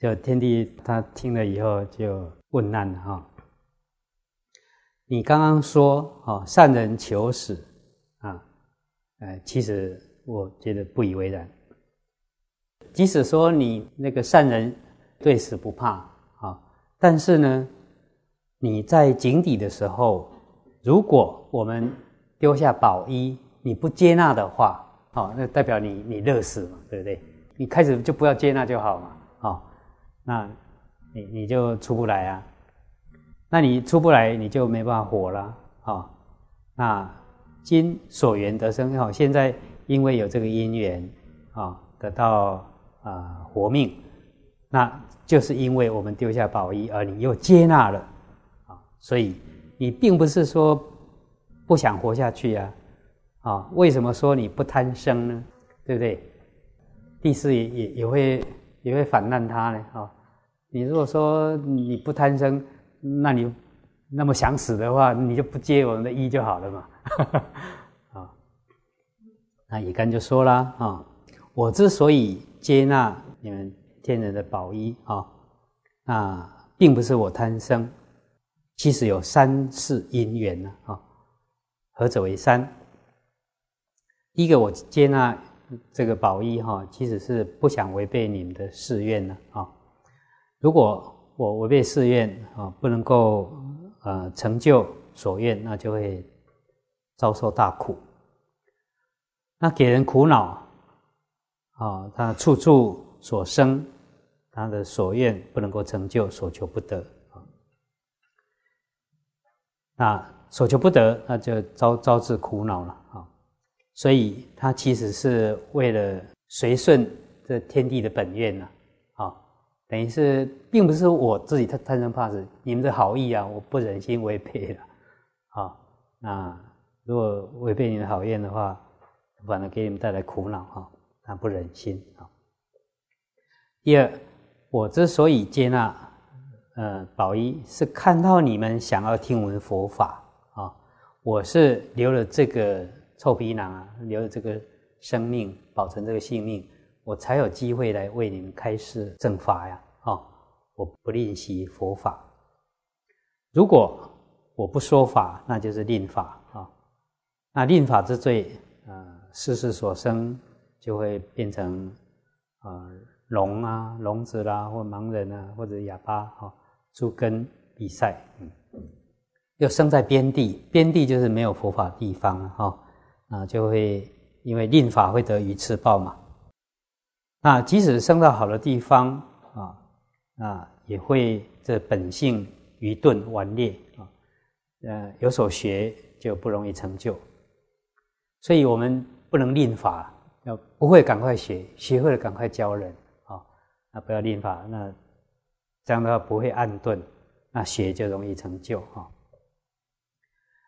就天帝他听了以后就问难了哈。你刚刚说哦，善人求死啊，呃，其实我觉得不以为然。即使说你那个善人对死不怕啊，但是呢，你在井底的时候，如果我们丢下宝衣，你不接纳的话，哦，那代表你你乐死嘛，对不对？你开始就不要接纳就好嘛，哦，那你你就出不来啊，那你出不来，你就没办法活了啊。那今所缘得生，好，现在因为有这个因缘啊，得到啊活命，那就是因为我们丢下宝衣，而你又接纳了啊，所以你并不是说不想活下去啊。啊，为什么说你不贪生呢？对不对？第四也也也会也会反难他呢。啊，你如果说你不贪生，那你那么想死的话，你就不接我们的衣就好了嘛。啊，那乙干就说了啊，我之所以接纳你们天人的宝衣啊，那并不是我贪生，其实有三世因缘呢。啊，何者为三？第一个，我接纳这个宝衣哈，其实是不想违背你们的誓愿呢啊。如果我违背誓愿啊，不能够呃成就所愿，那就会遭受大苦。那给人苦恼啊，他处处所生，他的所愿不能够成就，所求不得啊。那所求不得，那就招招致苦恼了啊。所以，他其实是为了随顺这天地的本愿呐，啊，等于是并不是我自己贪贪生怕死，你们的好意啊，我不忍心违背了，啊，那如果违背你的好愿的话，反而给你们带来苦恼哈，他不忍心啊。第二，我之所以接纳呃宝一，是看到你们想要听闻佛法啊，我是留了这个。臭皮囊啊，留着这个生命，保存这个性命，我才有机会来为你们开示正法呀！啊，我不吝惜佛法。如果我不说法，那就是吝法啊。那吝法之罪，呃，世事所生就会变成啊聋啊、聋子啦，或盲人啊，或者哑巴哈，诸根比赛，嗯，又生在边地，边地就是没有佛法地方哈。啊，就会因为令法会得鱼翅报嘛。那即使生到好的地方啊，啊也会这本性愚钝顽劣啊，呃有所学就不容易成就。所以我们不能令法，要不会赶快学，学会了赶快教人啊。那不要令法，那这样的话不会暗钝，那学就容易成就啊。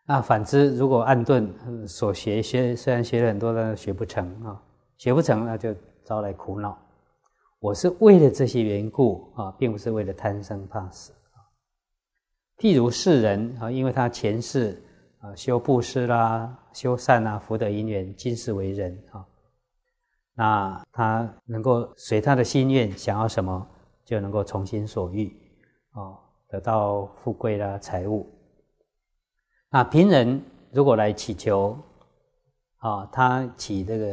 那反之，如果暗顿所学学虽然学了很多，但学不成啊，学不成那就招来苦恼。我是为了这些缘故啊，并不是为了贪生怕死。譬如世人啊，因为他前世啊修布施啦、修善啊、福德因缘，今世为人啊，那他能够随他的心愿，想要什么就能够从心所欲啊，得到富贵啦、财物。那平人如果来祈求，啊，他起这个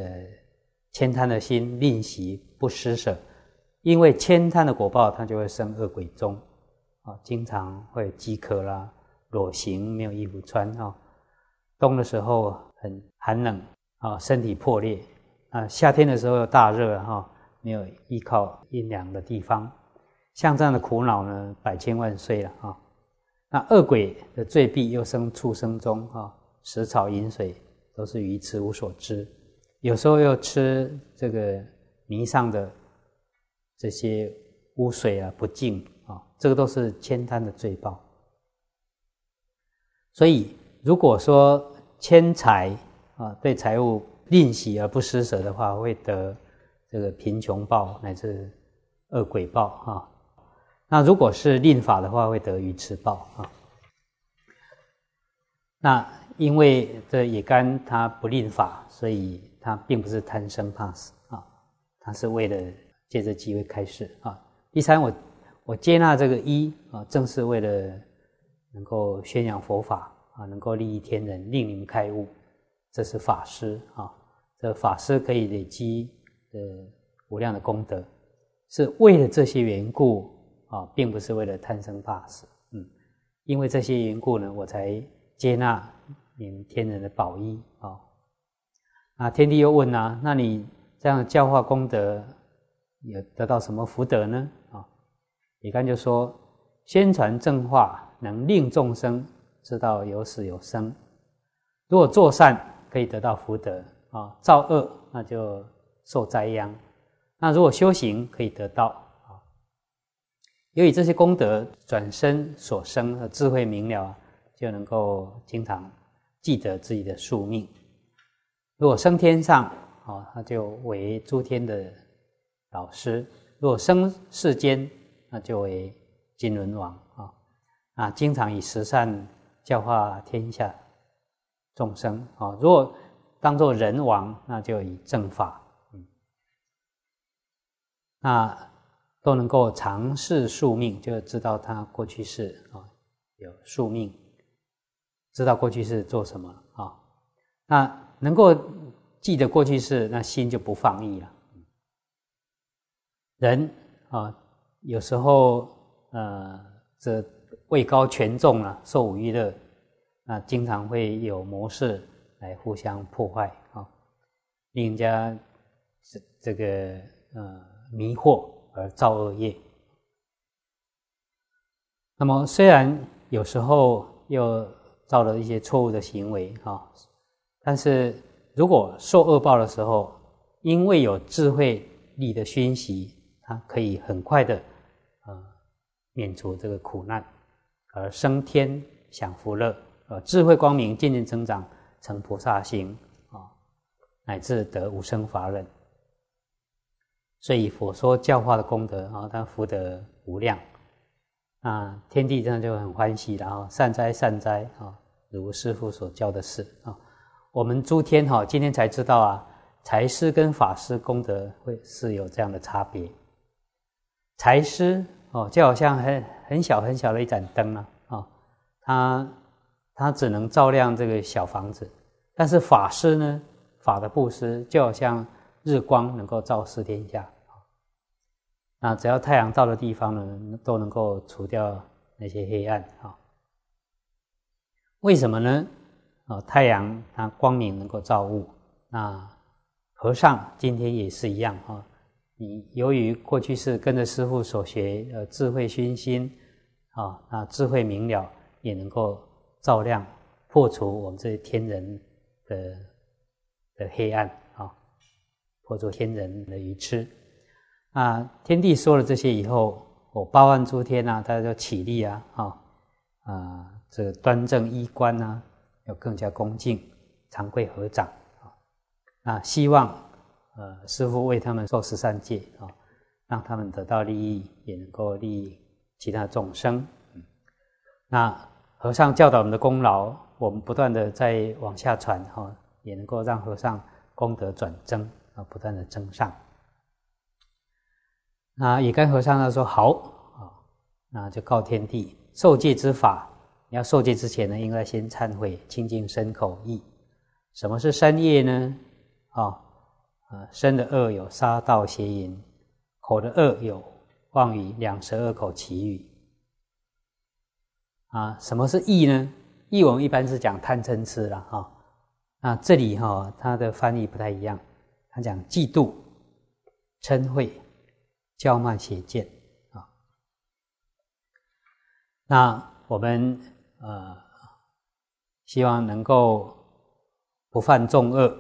悭贪的心，吝惜不施舍，因为悭贪的果报，他就会生恶鬼中，啊，经常会饥渴啦，裸行没有衣服穿啊，冬的时候很寒冷啊，身体破裂啊，夏天的时候又大热哈，没有依靠阴凉的地方，像这样的苦恼呢，百千万岁了啊。那恶鬼的罪弊又生畜生中啊，食草饮水都是愚痴无所知，有时候又吃这个泥上的这些污水啊，不净啊，这个都是千贪的罪报。所以如果说迁财啊，对财物吝惜而不施舍的话，会得这个贫穷报乃至恶鬼报啊。那如果是令法的话，会得鱼吃报啊。那因为这野干他不令法，所以他并不是贪生怕死啊，他是为了借这机会开示啊，第三，我我接纳这个一啊，正是为了能够宣扬佛法啊，能够利益天人，令你们开悟，这是法师啊。这法师可以累积呃无量的功德，是为了这些缘故啊，并不是为了贪生怕死。嗯，因为这些缘故呢，我才接纳你们天人的宝衣啊。啊，天帝又问啊，那你这样教化功德，有得到什么福德呢？啊，李干就说，宣传正化，能令众生知道有死有生。如果做善，可以得到福德。啊，造恶那就受灾殃。那如果修行可以得到，由于这些功德转身所生的智慧明了，就能够经常记得自己的宿命。如果升天上啊，他就为诸天的老师；如果生世间，那就为金轮王啊。啊，经常以十善教化天下众生啊。如果当做人王，那就以正法，嗯，那都能够尝试宿命，就知道他过去世啊有宿命，知道过去是做什么啊，那能够记得过去式，那心就不放逸了。人啊，有时候呃，这位高权重了，受五欲乐，那经常会有模式。来互相破坏啊，令人家这这个呃迷惑而造恶业。那么虽然有时候又造了一些错误的行为啊，但是如果受恶报的时候，因为有智慧力的熏习，它可以很快的呃免除这个苦难，而升天享福乐，呃智慧光明渐渐增长。成菩萨行啊，乃至得无生法忍。所以佛说教化的功德啊，他福德无量啊，天地这样就很欢喜然后善哉善哉啊，如师父所教的事啊。我们诸天哈，今天才知道啊，财师跟法师功德会是有这样的差别。财师哦，就好像很很小很小的一盏灯啊，啊，他。它只能照亮这个小房子，但是法师呢，法的布施就好像日光能够照四天下啊，只要太阳照的地方呢，都能够除掉那些黑暗啊。为什么呢？啊，太阳它光明能够照物，那和尚今天也是一样啊。你由于过去是跟着师傅所学，呃，智慧熏心啊，那智慧明了，也能够。照亮、破除我们这些天人的的黑暗啊，破除天人的愚痴啊。天地说了这些以后，我八万诸天呐，大家就起立啊，啊啊，这个端正衣冠呐，要更加恭敬，长跪合掌啊。啊，希望呃师父为他们受十三戒啊，让他们得到利益，也能够利益其他众生。嗯那。和尚教导我们的功劳，我们不断的在往下传哈，也能够让和尚功德转增不断的增上。那也跟和尚他说好啊，那就告天地受戒之法。你要受戒之前呢，应该先忏悔清净身口意。什么是三业呢？啊啊，身的恶有杀盗邪淫，口的恶有妄语两舌恶口绮语。啊，什么是义呢？义我们一般是讲贪嗔痴了哈。那这里哈，它的翻译不太一样，讲嫉妒、嗔恚、骄慢、邪见啊。那我们呃，希望能够不犯众恶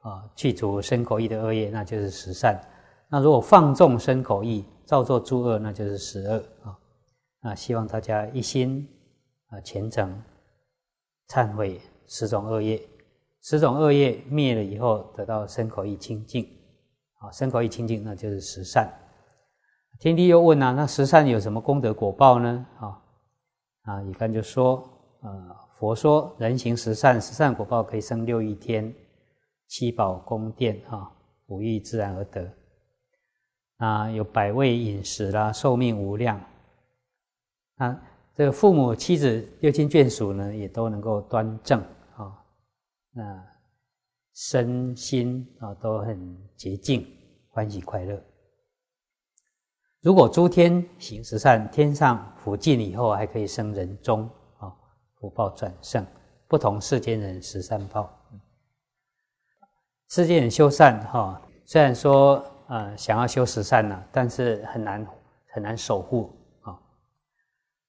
啊，去除身口意的恶业，那就是十善。那如果放纵身口意，造作诸恶，那就是十恶啊。那希望大家一心。啊，虔诚忏悔十种恶业，十种恶业灭了以后，得到身口意清净。啊，身口意清净，那就是十善。天帝又问啊，那十善有什么功德果报呢？啊啊，一般就说，呃，佛说人行十善，十善果报可以生六欲天、七宝宫殿，啊，五欲自然而得。啊，有百味饮食啦，寿命无量。啊，这个父母、妻子、六亲眷属呢，也都能够端正，那身心啊都很洁净，欢喜快乐。如果诸天行十善，天上福尽以后，还可以生人中啊，福报转胜，不同世间人十善报。世间人修善哈，虽然说呃想要修十善呢，但是很难很难守护啊。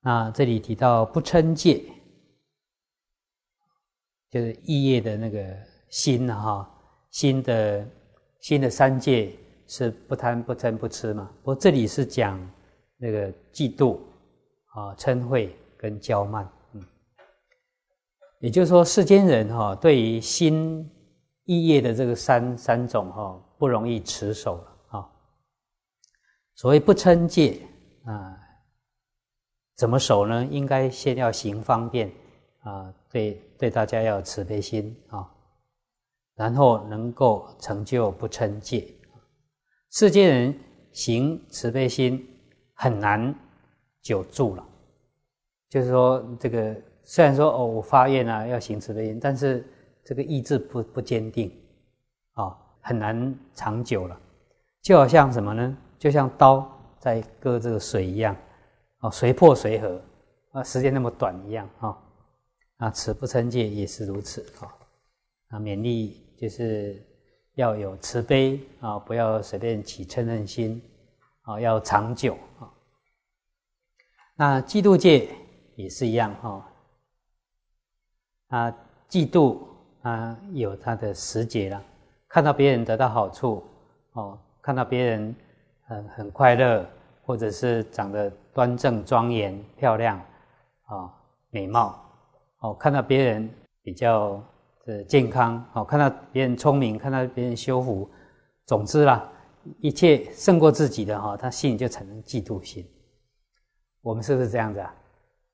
那这里提到不称戒，就是意业的那个心呐哈，心的心的三界。是不贪不嗔不痴嘛？不过这里是讲那个嫉妒啊、嗔恚跟骄慢，嗯，也就是说世间人哈，对于心意业的这个三三种哈，不容易持守了。所谓不嗔戒啊，怎么守呢？应该先要行方便啊，对对大家要有慈悲心啊，然后能够成就不嗔戒。世间人行慈悲心很难久住了，就是说，这个虽然说哦，我发愿啊要行慈悲心，但是这个意志不不坚定，啊，很难长久了。就好像什么呢？就像刀在割这个水一样，哦，随破随合，啊，时间那么短一样，啊，啊，持不称戒也是如此，啊，啊，勉励就是。要有慈悲啊，不要随便起嗔恨心啊，要长久啊。那嫉妒戒也是一样哈，啊，嫉妒啊有它的时节了。看到别人得到好处哦，看到别人很很快乐，或者是长得端正庄严漂亮啊美貌哦，看到别人比较。的健康，好看到别人聪明，看到别人修福，总之啦，一切胜过自己的哈，他心里就产生嫉妒心。我们是不是这样子啊？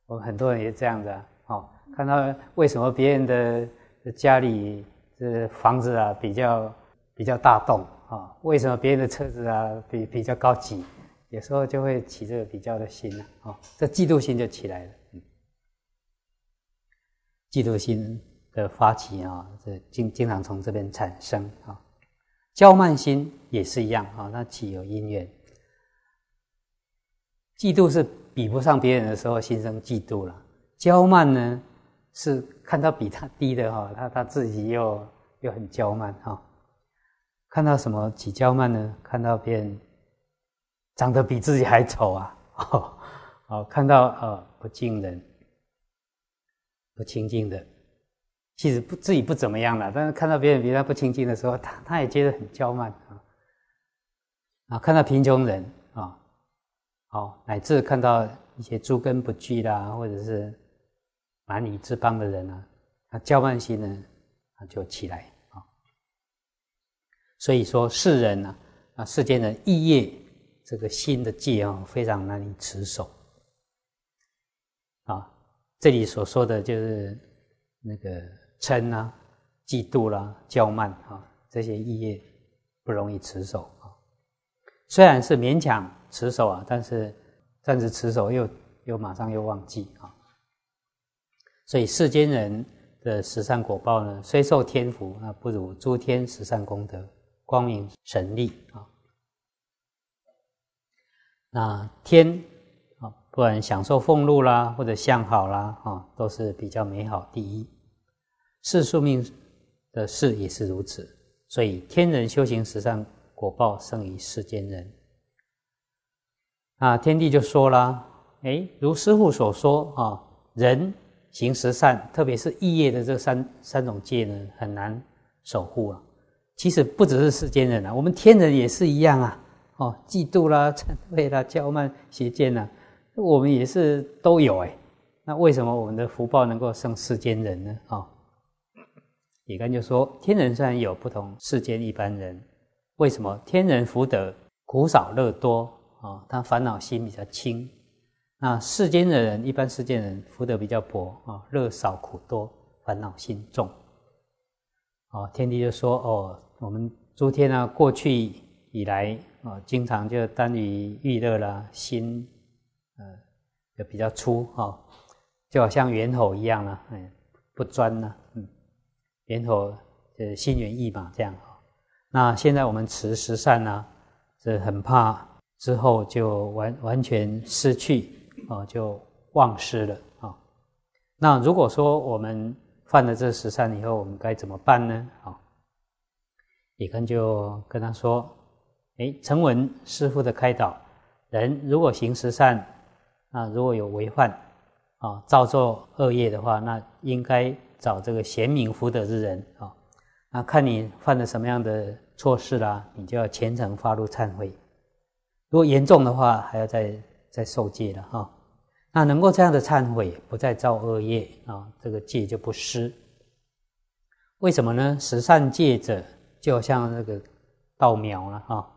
我们很多人也这样子啊。哦，看到为什么别人的家里这房子啊比较比较大栋啊？为什么别人的车子啊比比较高级？有时候就会起这个比较的心啊，哦，这嫉妒心就起来了。嗯，嫉妒心。的发起啊，这经经常从这边产生啊。骄慢心也是一样啊，那起有因缘。嫉妒是比不上别人的时候心生嫉妒了，骄慢呢是看到比他低的哈，他他自己又又很骄慢哈。看到什么起骄慢呢？看到别人长得比自己还丑啊，哦，看到呃不敬人、不清净的。其实不自己不怎么样了，但是看到别人比他不亲近的时候，他他也觉得很骄慢啊。啊，看到贫穷人啊，好，乃至看到一些诸根不具啦，或者是蛮夷之邦的人啊，他骄慢心呢，啊就起来啊。所以说世人呢，啊世间的异业这个心的戒啊，非常难以持守。啊，这里所说的就是那个。嗔啊，嫉妒啦，骄慢啊，这些意业不容易持守啊。虽然是勉强持守啊，但是暂时持守又又马上又忘记啊。所以世间人的十善果报呢，虽受天福，那不如诸天十善功德，光明神力啊。那天，不管享受俸禄啦，或者相好啦啊，都是比较美好第一。世宿命的事也是如此，所以天人修行十善果报胜于世间人。啊，天帝就说了：“哎，如师父所说啊，人行十善，特别是异业的这三三种戒呢，很难守护啊。其实不只是世间人啊，我们天人也是一样啊。哦，嫉妒啦、嗔恚啦、骄慢、邪见呐，我们也是都有哎。那为什么我们的福报能够胜世间人呢？啊？”也干就说，天人虽然有不同世间一般人，为什么天人福德苦少乐多啊？他烦恼心比较轻。那世间的人，一般世间人福德比较薄啊，乐少苦多，烦恼心重。哦，天帝就说：哦，我们诸天啊，过去以来啊，经常就耽于欲乐啦，心就比较粗哈，就好像猿猴一样啦，哎，不专呢，嗯，猿猴是心猿意马这样。那现在我们持十善呢，是很怕之后就完完全失去啊，就忘失了啊。那如果说我们犯了这十善以后，我们该怎么办呢？啊？李根就跟他说：“哎，承文师傅的开导，人如果行十善，啊，如果有违犯，啊，造作恶业的话，那应该找这个贤明福德之人啊，那看你犯了什么样的错事啦，你就要虔诚发露忏悔。如果严重的话，还要再再受戒了哈。那能够这样的忏悔，不再造恶业啊，这个戒就不失。为什么呢？十善戒者。”就像那个稻苗了哈，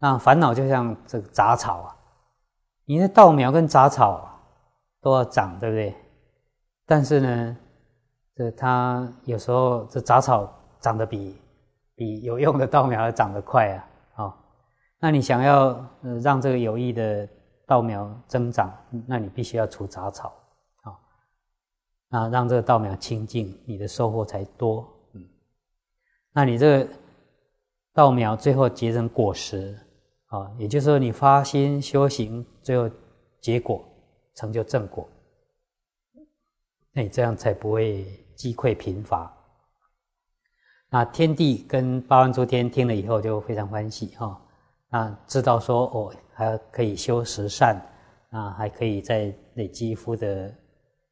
那烦恼就像这个杂草啊，你的稻苗跟杂草都要长，对不对？但是呢，这它有时候这杂草长得比比有用的稻苗要长得快啊，啊，那你想要呃让这个有益的稻苗增长，那你必须要除杂草啊，那让这个稻苗清净，你的收获才多，嗯，那你这个。稻苗最后结成果实，啊，也就是说你发心修行，最后结果成就正果，那你这样才不会击溃贫乏。那天地跟八万诸天听了以后就非常欢喜哈，那知道说哦，还可以修十善，啊，还可以再累积福德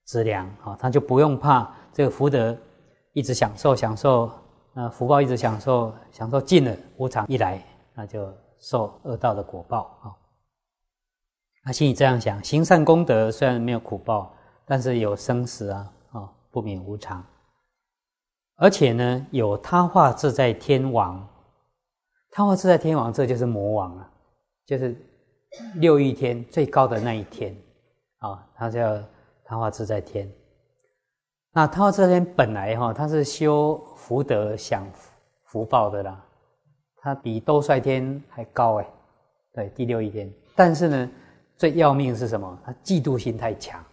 资粮啊，他就不用怕这个福德一直享受享受。那福报一直享受，享受尽了，无常一来，那就受恶道的果报啊。他心里这样想：行善功德虽然没有苦报，但是有生死啊，啊，不免无常。而且呢，有他化自在天王，他化自在天王，这就是魔王了，就是六欲天最高的那一天啊，他叫他化自在天。那他这边本来哈，他是修福德享福报的啦，他比兜率天还高哎，对，第六一天。但是呢，最要命是什么？他嫉妒心太强，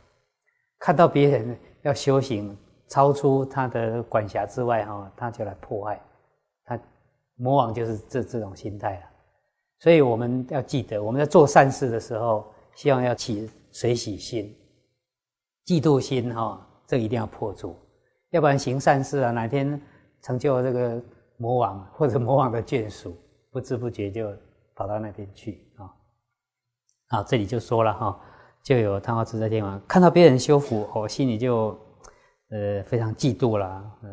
看到别人要修行超出他的管辖之外哈，他就来破坏。他魔王就是这这种心态了。所以我们要记得，我们在做善事的时候，希望要起随喜心，嫉妒心哈。这一定要破除，要不然行善事啊，哪天成就这个魔王 或者魔王的眷属，不知不觉就跑到那边去啊！啊，这里就说了哈，就有贪花自在天王看到别人修福，我心里就呃非常嫉妒了，呃，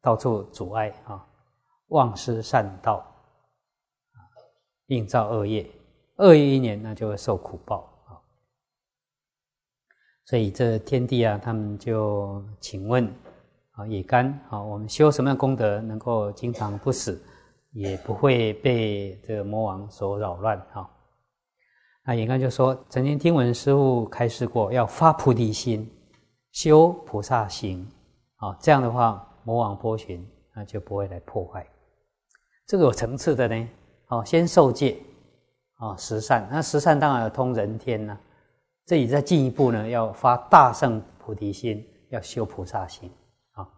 到处阻碍啊，忘失善道啊，应造恶业，恶业一年那就会受苦报。所以这天地啊，他们就请问啊，也干啊，我们修什么样功德，能够经常不死，也不会被这个魔王所扰乱啊？那也干就说，曾经听闻师父开示过，要发菩提心，修菩萨行啊，这样的话，魔王波旬那就不会来破坏。这个有层次的呢，哦，先受戒啊，十善，那十善当然有通人天呐。这里再进一步呢，要发大圣菩提心，要修菩萨心啊。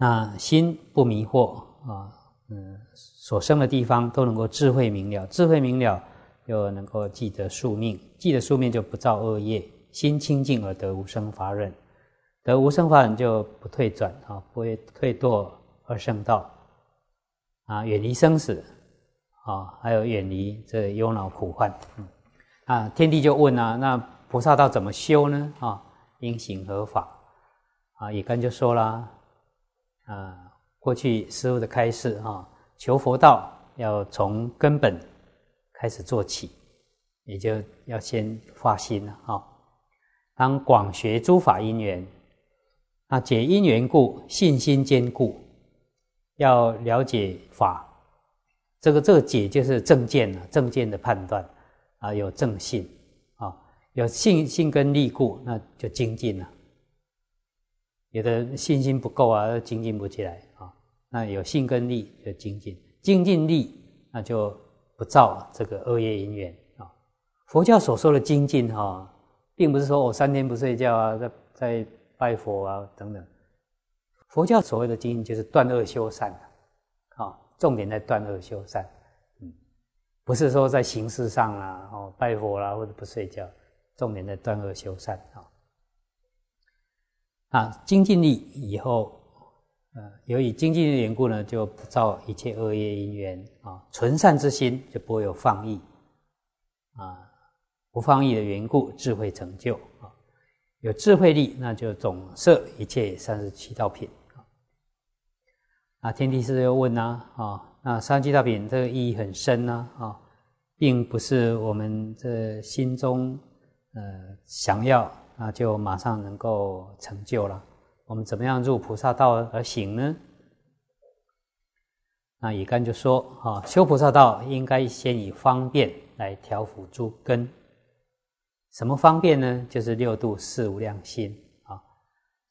那心不迷惑啊，嗯，所生的地方都能够智慧明了，智慧明了又能够记得宿命，记得宿命就不造恶业，心清净而得无生法忍，得无生法忍就不退转啊，不会退堕而圣道啊，远离生死啊，还有远离这忧恼苦患，嗯。啊，天地就问啊，那菩萨道怎么修呢？啊，应行合法？啊，也刚就说了，啊，过去师傅的开示啊，求佛道要从根本开始做起，也就要先发心了啊。当广学诸法因缘，啊，解因缘故，信心坚固，要了解法，这个这个解就是正见了，正见的判断。啊，有正信啊，有信心跟力故，那就精进了。有的信心不够啊，精进不起来啊。那有信跟力就精进，精进力那就不造这个恶业因缘啊。佛教所说的精进哈，并不是说我三天不睡觉啊，在在拜佛啊等等。佛教所谓的精进，就是断恶修善啊，重点在断恶修善，嗯，不是说在形式上啊，哦，拜佛啦或者不睡觉，重点在断恶修善啊。啊，精进力以后。呃，由于精进的缘故呢，就不造一切恶业因缘啊，纯善之心就不会有放逸啊，不放逸的缘故，智慧成就啊，有智慧力，那就总摄一切三十七道品啊。啊，天地师又问呐啊，那三十七道品这个意义很深呢啊，并不是我们这心中呃想要啊，就马上能够成就了。我们怎么样入菩萨道而行呢？那乙干就说：啊，修菩萨道应该先以方便来调伏诸根。什么方便呢？就是六度四无量心啊。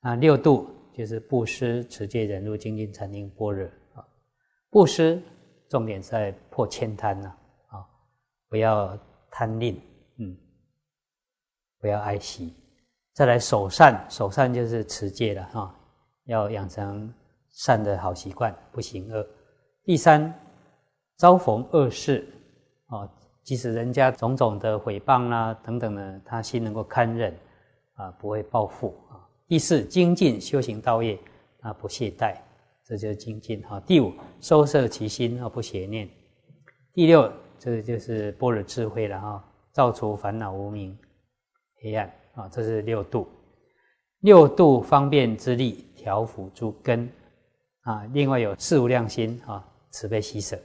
那六度就是布施、持戒、忍辱、精进、禅定、般若啊。布施重点在破千贪呐啊，不要贪吝，嗯，不要爱惜。再来守善，守善就是持戒了哈，要养成善的好习惯，不行恶。第三，遭逢恶事，啊，即使人家种种的诽谤啦等等呢，他心能够堪忍，啊，不会报复啊。第四，精进修行道业，啊，不懈怠，这就是精进哈。第五，收摄其心啊，不邪念。第六，这个就是般若智慧了哈，造除烦恼无明黑暗。啊，这是六度，六度方便之力调伏诸根啊。另外有四无量心啊，慈悲喜舍。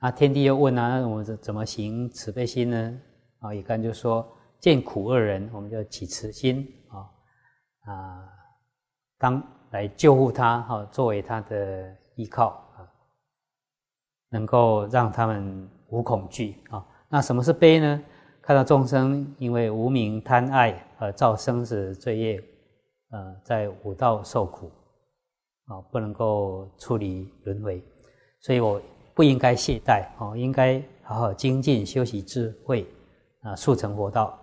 啊，天地又问啊，那我们怎么行慈悲心呢？啊，一干就说见苦恶人，我们就起慈心啊啊，当来救护他哈，作为他的依靠啊，能够让他们无恐惧啊。那什么是悲呢？看到众生因为无名贪爱而造生死罪业，呃，在五道受苦，啊，不能够处理轮回，所以我不应该懈怠，哦，应该好好精进修习智慧，啊，速成佛道。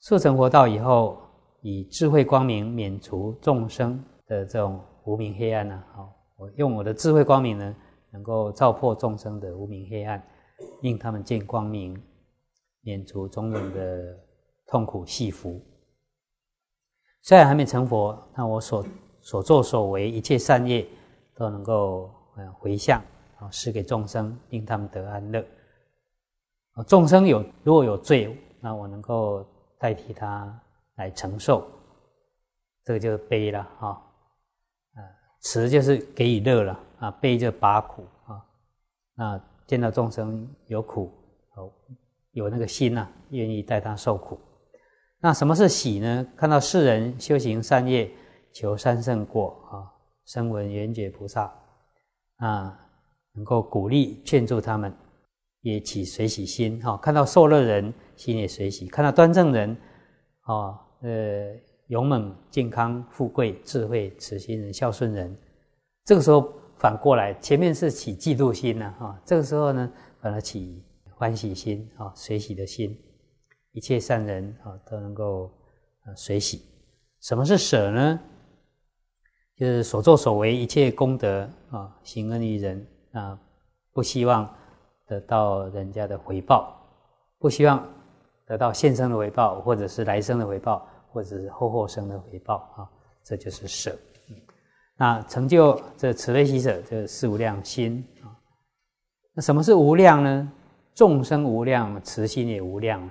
速成佛道以后，以智慧光明免除众生的这种无明黑暗呢，好，我用我的智慧光明呢，能够照破众生的无明黑暗，令他们见光明。免除种种的痛苦系福。虽然还没成佛，那我所所作所为一切善业都能够嗯回向啊，施给众生，令他们得安乐。众生有如果有罪，那我能够代替他来承受，这个就是悲了啊。啊，慈就是给予乐了啊，悲就拔苦啊。那见到众生有苦，哦。有那个心呐，愿意带他受苦。那什么是喜呢？看到世人修行善业，求三圣果啊，声闻缘觉菩萨啊，能够鼓励劝助他们，也起随喜心哈。看到受乐人，心也随喜；看到端正人，啊，呃，勇猛、健康、富贵、智慧、慈心人、孝顺人，这个时候反过来，前面是起嫉妒心呢，哈，这个时候呢，反而起。欢喜心啊，随喜的心，一切善人啊都能够啊随喜。什么是舍呢？就是所作所为一切功德啊，行恩于人啊，不希望得到人家的回报，不希望得到现生的回报，或者是来生的回报，或者是后后生的回报啊，这就是舍。那成就这慈悲喜舍，这四无量心啊。那什么是无量呢？众生无量，慈心也无量，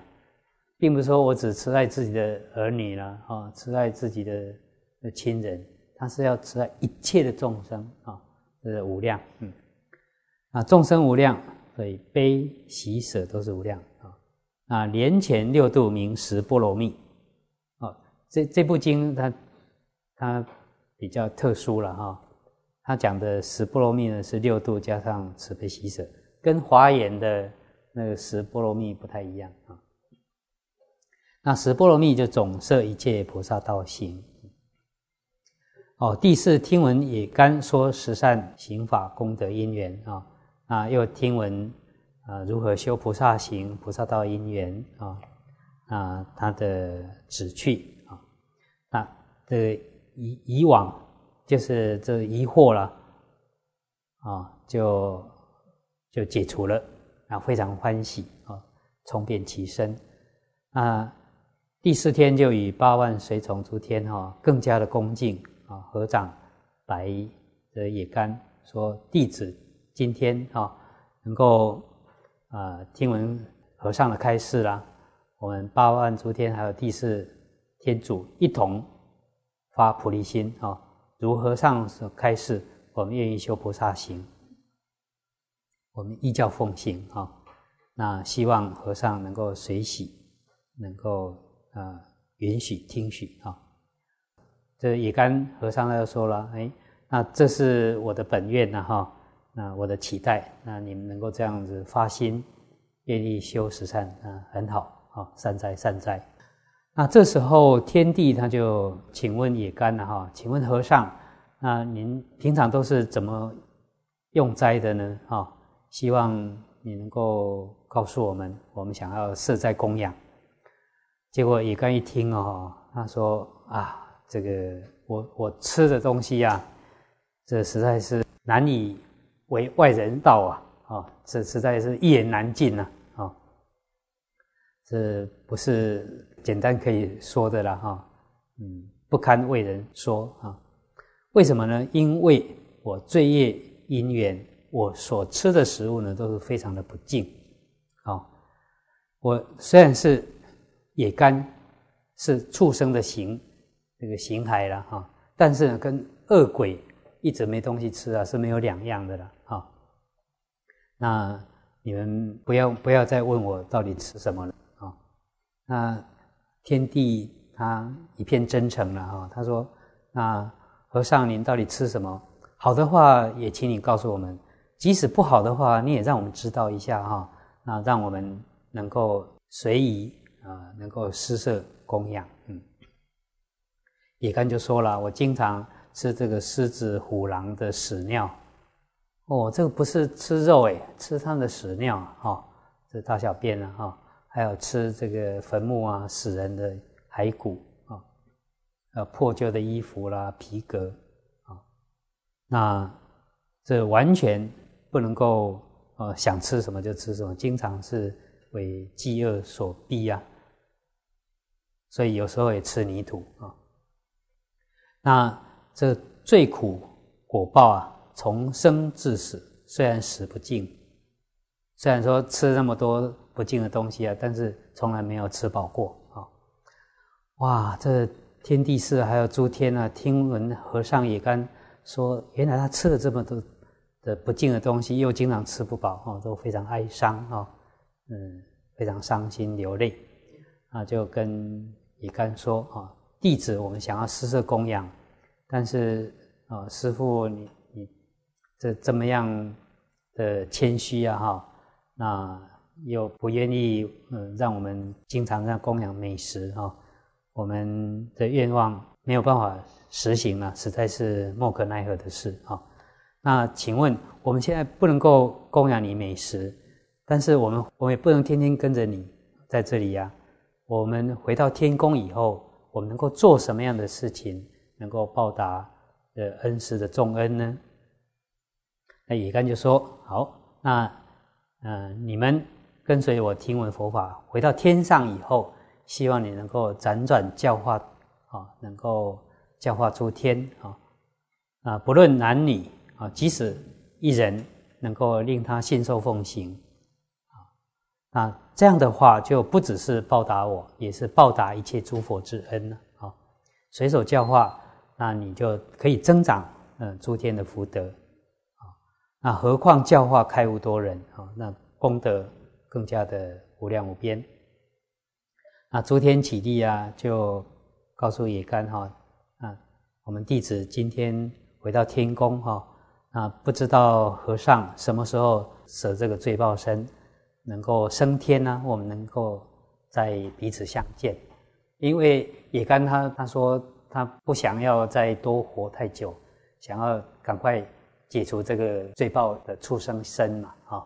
并不是说我只慈爱自己的儿女了啊，慈爱自己的的亲人，他是要慈爱一切的众生啊，这是无量。嗯，啊，众生无量，所以悲喜舍都是无量啊。啊，莲前六度名十波罗蜜，啊，这这部经它它比较特殊了哈，它讲的十波罗蜜呢是六度加上慈悲喜舍，跟华严的。那个十波罗蜜不太一样啊。那十波罗蜜就总摄一切菩萨道行。哦，第四听闻也干说十善行法功德因缘啊，啊，又听闻啊如何修菩萨行、菩萨道因缘啊啊，他的旨趣啊，那这以以往就是这疑惑了啊，就就解除了啊，非常欢喜啊，重变其身啊。第四天就与八万随从诸天哈，更加的恭敬啊，合掌白的野干说弟子今天啊能够啊听闻和尚的开示啦，我们八万诸天还有第四天主一同发菩提心啊，如和尚所开示，我们愿意修菩萨行，我们依教奉行啊，那希望和尚能够随喜，能够。啊，允许听许啊！这野干和尚他就说了：“哎，那这是我的本愿呐，哈，那我的期待，那你们能够这样子发心，愿意修十善啊，很好啊，善哉善哉。”那这时候天帝他就请问野干了哈，请问和尚，那您平常都是怎么用斋的呢？哈，希望你能够告诉我们，我们想要设斋供养。结果野干一听哦，他说：“啊，这个我我吃的东西呀，这实在是难以为外人道啊！啊，这实在是一言难尽呐！啊，这不是简单可以说的了哈。嗯，不堪为人说啊。为什么呢？因为我罪业因缘，我所吃的食物呢，都是非常的不净。好，我虽然是。”野干是畜生的形，这个形骸了哈，但是呢，跟恶鬼一直没东西吃啊，是没有两样的了哈。那你们不要不要再问我到底吃什么了啊？那天地他一片真诚了哈，他说：“那和尚您到底吃什么？好的话也请你告诉我们，即使不好的话你也让我们知道一下哈，那让我们能够随意。”啊，能够施舍供养，嗯，野干就说了，我经常吃这个狮子、虎狼的屎尿，哦，这个不是吃肉诶，吃它的屎尿哈，这大小便啊哈，还有吃这个坟墓啊死人的骸骨啊，呃破旧的衣服啦、皮革啊，那这完全不能够呃想吃什么就吃什么，经常是为饥饿所逼呀。所以有时候也吃泥土啊。那这最苦果报啊，从生至死，虽然死不尽，虽然说吃那么多不净的东西啊，但是从来没有吃饱过啊。哇，这天地寺还有诸天啊，听闻和尚也干说，原来他吃了这么多的不净的东西，又经常吃不饱哦，都非常哀伤啊，嗯，非常伤心流泪。啊，就跟乙干说啊，弟子我们想要施舍供养，但是啊，师傅你你这这么样的谦虚啊哈，那又不愿意嗯让我们经常让供养美食哈，我们的愿望没有办法实行了，实在是莫可奈何的事啊。那请问我们现在不能够供养你美食，但是我们我们也不能天天跟着你在这里呀。我们回到天宫以后，我们能够做什么样的事情，能够报答呃恩师的重恩呢？那野干就说：“好，那嗯，你们跟随我听闻佛法，回到天上以后，希望你能够辗转教化啊，能够教化诸天啊啊，不论男女啊，即使一人能够令他信受奉行。”啊那这样的话，就不只是报答我，也是报答一切诸佛之恩了啊！随手教化，那你就可以增长嗯诸天的福德啊！那何况教化开悟多人啊，那功德更加的无量无边。那诸天起立啊，就告诉野干哈啊，我们弟子今天回到天宫哈，啊不知道和尚什么时候舍这个罪报身。能够升天呢？我们能够在彼此相见，因为野干他他说他不想要再多活太久，想要赶快解除这个罪报的畜生身嘛，啊，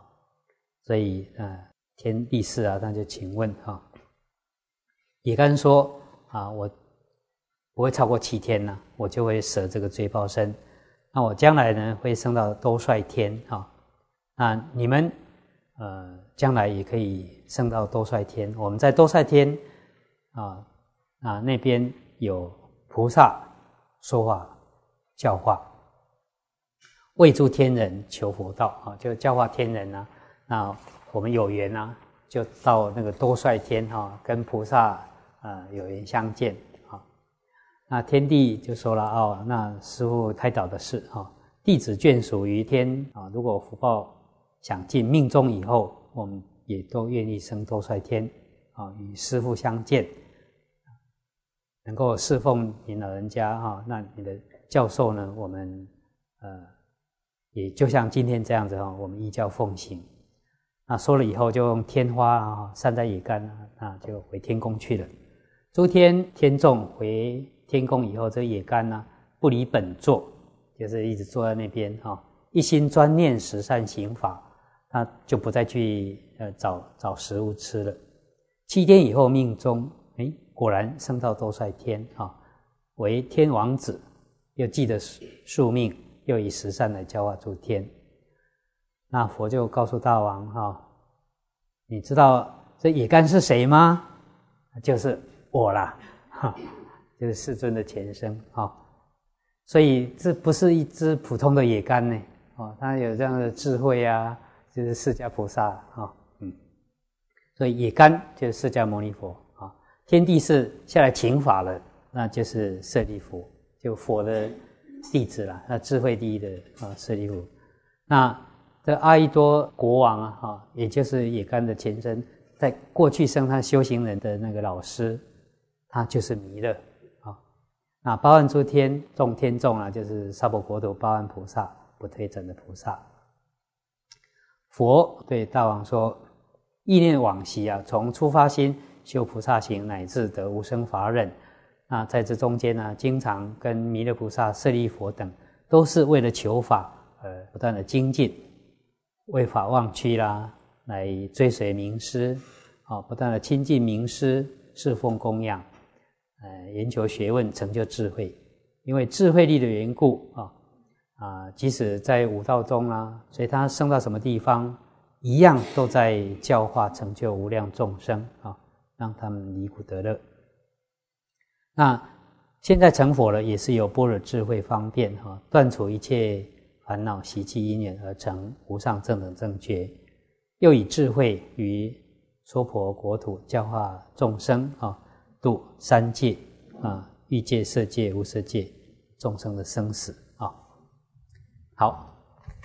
所以呃，天地士啊，那就请问啊，也干说啊，我不会超过七天呢，我就会舍这个罪报身，那我将来呢会升到多帅天啊，那你们呃将来也可以升到多帅天，我们在多帅天啊啊那边有菩萨说话教化。为诸天人求佛道啊，就教化天人啊。那我们有缘啊，就到那个多帅天哈，跟菩萨啊有缘相见。那天帝就说了哦，那师傅开导的是哈，弟子眷属于天啊。如果福报享尽，命中以后，我们也都愿意升多帅天啊，与师傅相见，能够侍奉您老人家哈。那你的教授呢？我们呃。也就像今天这样子哈，我们依教奉行。那说了以后，就用天花啊散在野干啊，那就回天宫去了。诸天天众回天宫以后，这野干呢不离本座，就是一直坐在那边哈，一心专念十善行法，他就不再去呃找找食物吃了。七天以后命中，哎，果然升到多帅天啊，为天王子，又记得宿命。又以十善来教化诸天，那佛就告诉大王哈，你知道这野干是谁吗？就是我啦，哈，就是世尊的前身啊。所以这不是一只普通的野干呢，哦，他有这样的智慧啊，就是释迦菩萨啊，嗯，所以野干就是释迦牟尼佛啊。天地是下来请法了，那就是舍利弗，就佛的。弟子啦，那智慧第一的啊，舍利弗。那这阿依多国王啊，哈，也就是野干的前身，在过去生他修行人的那个老师，他就是弥勒那八万诸天众天众啊，就是娑婆国土八万菩萨不退转的菩萨。佛对大王说：意念往昔啊，从出发心修菩萨行，乃至得无生法忍。那在这中间呢，经常跟弥勒菩萨、舍利佛等，都是为了求法，而，不断的精进，为法忘躯啦，来追随名师，啊，不断的亲近名师，侍奉供养，呃，研究学问，成就智慧。因为智慧力的缘故啊，啊，即使在五道中啊，所以他生到什么地方，一样都在教化成就无量众生啊，让他们离苦得乐。那现在成佛了，也是有般若智慧方便哈，断除一切烦恼习气因缘而成无上正等正觉，又以智慧于娑婆国土教化众生啊，度三界啊，欲界、色界、无色界众生的生死啊。好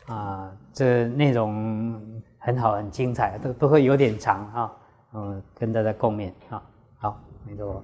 啊，这内容很好，很精彩，都都会有点长啊，嗯，跟大家共勉啊。好，没错。